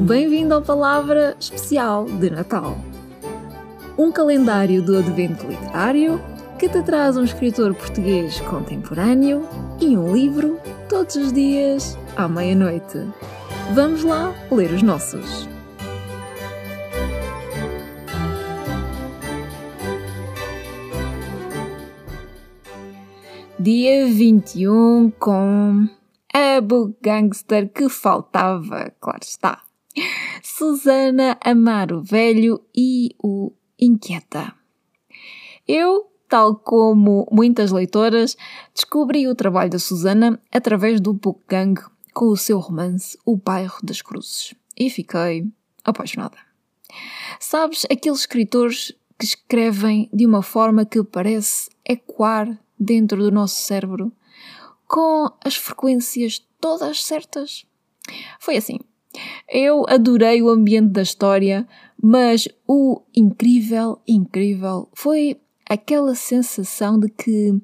Bem-vindo ao Palavra Especial de Natal. Um calendário do Advento Literário que te traz um escritor português contemporâneo e um livro todos os dias à meia-noite. Vamos lá ler os nossos. Dia 21 com a book gangster que faltava, claro está. Susana Amaro Velho e o Inquieta. Eu, tal como muitas leitoras, descobri o trabalho da Susana através do Book Gang com o seu romance O Bairro das Cruzes e fiquei apaixonada. Sabes, aqueles escritores que escrevem de uma forma que parece ecoar dentro do nosso cérebro com as frequências todas certas? Foi assim. Eu adorei o ambiente da história, mas o incrível, incrível foi aquela sensação de que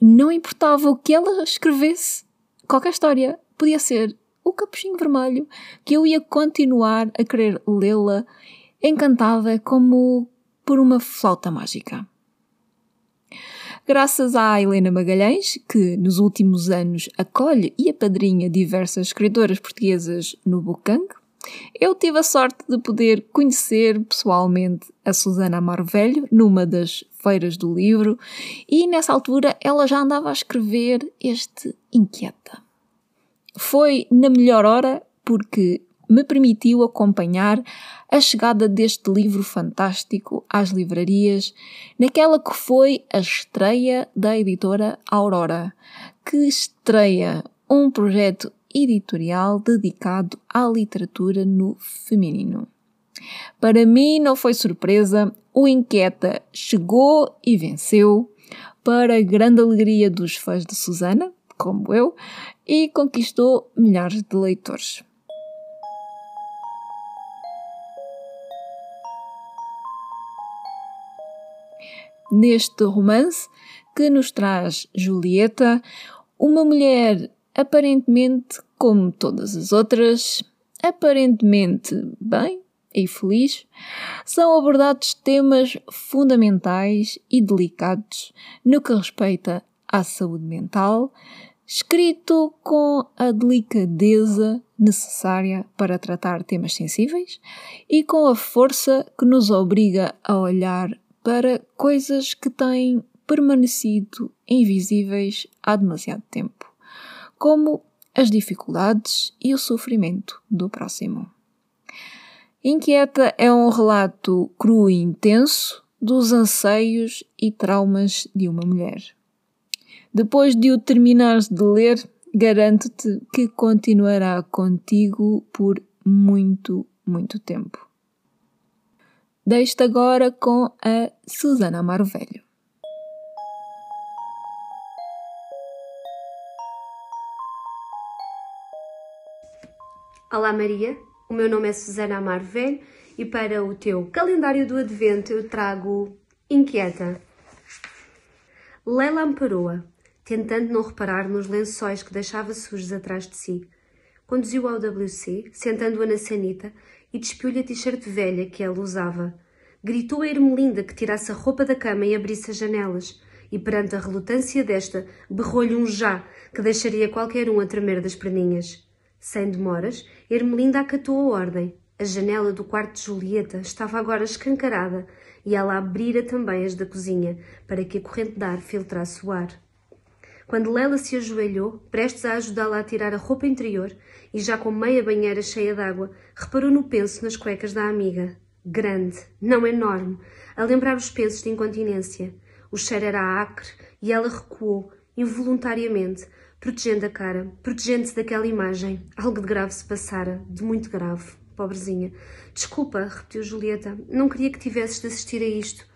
não importava o que ela escrevesse, qualquer história podia ser o Capuchinho Vermelho, que eu ia continuar a querer lê-la encantada como por uma flauta mágica. Graças à Helena Magalhães, que nos últimos anos acolhe e apadrinha diversas escritoras portuguesas no Bukang, eu tive a sorte de poder conhecer pessoalmente a Susana Amaro Velho numa das feiras do livro e nessa altura ela já andava a escrever este Inquieta. Foi na melhor hora porque me permitiu acompanhar a chegada deste livro fantástico às livrarias, naquela que foi a estreia da editora Aurora, que estreia um projeto editorial dedicado à literatura no feminino. Para mim não foi surpresa, o Inquieta chegou e venceu, para a grande alegria dos fãs de Susana, como eu, e conquistou milhares de leitores. Neste romance que nos traz Julieta, uma mulher aparentemente como todas as outras, aparentemente bem e feliz, são abordados temas fundamentais e delicados no que respeita à saúde mental, escrito com a delicadeza necessária para tratar temas sensíveis e com a força que nos obriga a olhar para coisas que têm permanecido invisíveis há demasiado tempo, como as dificuldades e o sofrimento do próximo. Inquieta é um relato cru e intenso dos anseios e traumas de uma mulher. Depois de o terminares de ler, garanto-te que continuará contigo por muito, muito tempo. Deixo-te agora com a Susana Amaro Velho. Olá Maria, o meu nome é Susana Amaro Velho e para o teu calendário do Advento eu trago Inquieta. Leila amparou-a, tentando não reparar nos lençóis que deixava sujos atrás de si. Conduziu ao WC, sentando-a na sanita e despiu-lhe a t-shirt velha que ela usava. Gritou a Ermelinda que tirasse a roupa da cama e abrisse as janelas. E perante a relutância desta, berrou-lhe um já que deixaria qualquer um a tremer das perninhas. Sem demoras, Ermelinda acatou a ordem. A janela do quarto de Julieta estava agora escancarada e ela abrira também as da cozinha, para que a corrente de ar filtrasse o ar. Quando Lela se ajoelhou, prestes a ajudá-la a tirar a roupa interior, e já com meia banheira cheia d'água, reparou no penso nas cuecas da amiga. Grande, não enorme, a lembrar os pensos de incontinência. O cheiro era acre e ela recuou, involuntariamente, protegendo a cara, protegendo-se daquela imagem. Algo de grave se passara, de muito grave. Pobrezinha. Desculpa, repetiu Julieta. Não queria que tivesses de assistir a isto.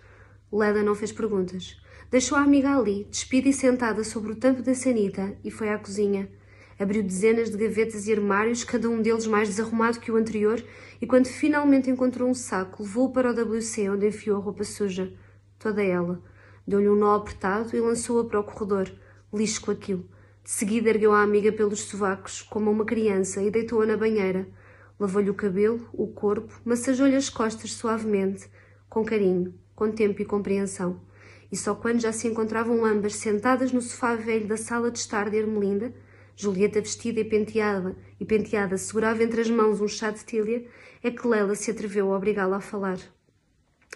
Leda não fez perguntas. Deixou a amiga ali, despida e sentada sobre o tampo da sanita, e foi à cozinha. Abriu dezenas de gavetas e armários, cada um deles mais desarrumado que o anterior, e quando finalmente encontrou um saco, levou-o para o WC, onde enfiou a roupa suja. Toda ela. Deu-lhe um nó apertado e lançou-a para o corredor. Lixo com aquilo. De seguida ergueu a amiga pelos sovacos, como uma criança, e deitou-a na banheira. Lavou-lhe o cabelo, o corpo, massageou-lhe as costas suavemente, com carinho, com tempo e compreensão. E só quando já se encontravam ambas sentadas no sofá velho da sala de estar de Ermelinda, Julieta vestida e penteada, e penteada segurava entre as mãos um chá de tília, é que Lela se atreveu a obrigá-la a falar.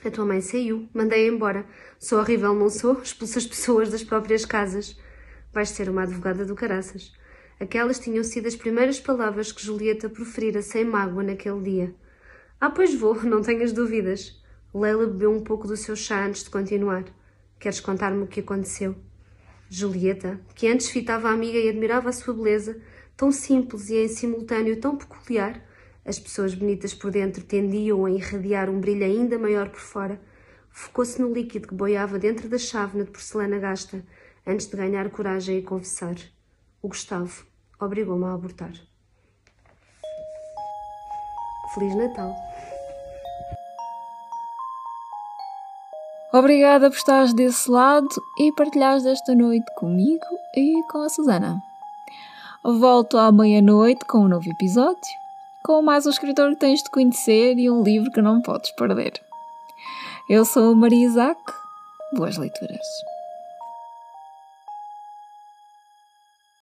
A tua mãe saiu, mandei-a embora. Sou horrível, não sou? Expulso as pessoas das próprias casas. Vais ser uma advogada do caraças. Aquelas tinham sido as primeiras palavras que Julieta proferira sem mágoa naquele dia. Ah, pois vou, não tenhas dúvidas. Leila bebeu um pouco do seu chá antes de continuar. Queres contar-me o que aconteceu? Julieta, que antes fitava a amiga e admirava a sua beleza, tão simples e em simultâneo tão peculiar, as pessoas bonitas por dentro tendiam a irradiar um brilho ainda maior por fora, focou-se no líquido que boiava dentro da chávena de porcelana gasta, antes de ganhar coragem e confessar. O Gustavo obrigou-me a abortar. Feliz Natal! Obrigada por estares desse lado e partilhares esta noite comigo e com a Susana. Volto à meia-noite com um novo episódio, com mais um escritor que tens de conhecer e um livro que não podes perder. Eu sou a Maria Isaac. Boas leituras.